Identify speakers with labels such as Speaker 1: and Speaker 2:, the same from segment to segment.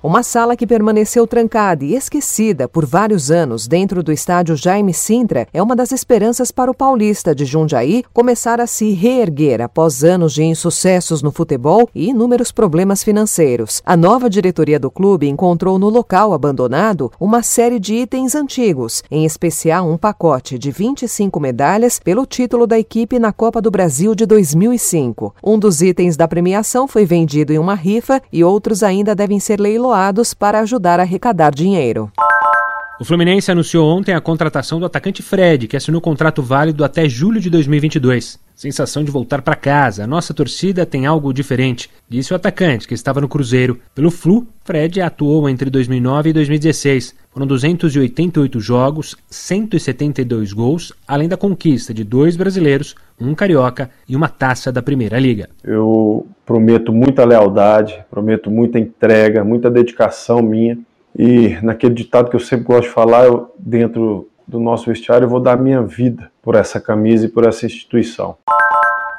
Speaker 1: Uma sala que permaneceu trancada e esquecida por vários anos dentro do estádio Jaime Sintra é uma das esperanças para o paulista de Jundiaí começar a se reerguer após anos de insucessos no futebol e inúmeros problemas financeiros. A nova diretoria do clube encontrou no local abandonado uma série de itens antigos, em especial um pacote de 25 medalhas pelo título da equipe na Copa do Brasil de 2005. Um dos itens da premiação foi vendido em uma rifa e outros ainda devem ser leiloados leiloados para ajudar a arrecadar dinheiro.
Speaker 2: O Fluminense anunciou ontem a contratação do atacante Fred, que assinou contrato válido até julho de 2022. Sensação de voltar para casa. A nossa torcida tem algo diferente, disse o atacante, que estava no Cruzeiro. Pelo Flu, Fred atuou entre 2009 e 2016. Foram 288 jogos, 172 gols, além da conquista de dois brasileiros, um carioca e uma taça da Primeira Liga.
Speaker 3: Eu prometo muita lealdade, prometo muita entrega, muita dedicação minha. E naquele ditado que eu sempre gosto de falar, eu, dentro do nosso vestiário, eu vou dar minha vida por essa camisa e por essa instituição.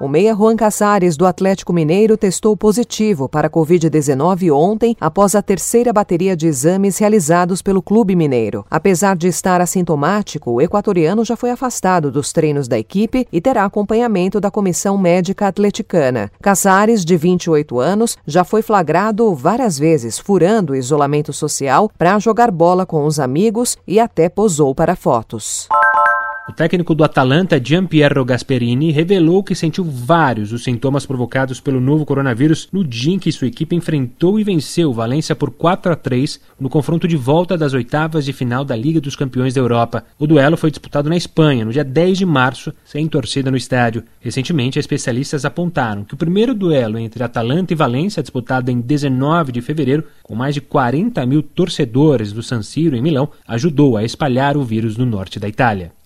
Speaker 1: O meia Juan Casares, do Atlético Mineiro, testou positivo para a Covid-19 ontem, após a terceira bateria de exames realizados pelo Clube Mineiro. Apesar de estar assintomático, o equatoriano já foi afastado dos treinos da equipe e terá acompanhamento da comissão médica atleticana. Casares, de 28 anos, já foi flagrado várias vezes furando o isolamento social para jogar bola com os amigos e até posou para fotos.
Speaker 2: O técnico do Atalanta, Gianpiero Gasperini, revelou que sentiu vários os sintomas provocados pelo novo coronavírus no dia em que sua equipe enfrentou e venceu Valência por 4 a 3 no confronto de volta das oitavas de final da Liga dos Campeões da Europa. O duelo foi disputado na Espanha, no dia 10 de março, sem torcida no estádio. Recentemente, especialistas apontaram que o primeiro duelo entre Atalanta e Valência, disputado em 19 de fevereiro, com mais de 40 mil torcedores do San Siro em Milão, ajudou a espalhar o vírus no norte da Itália.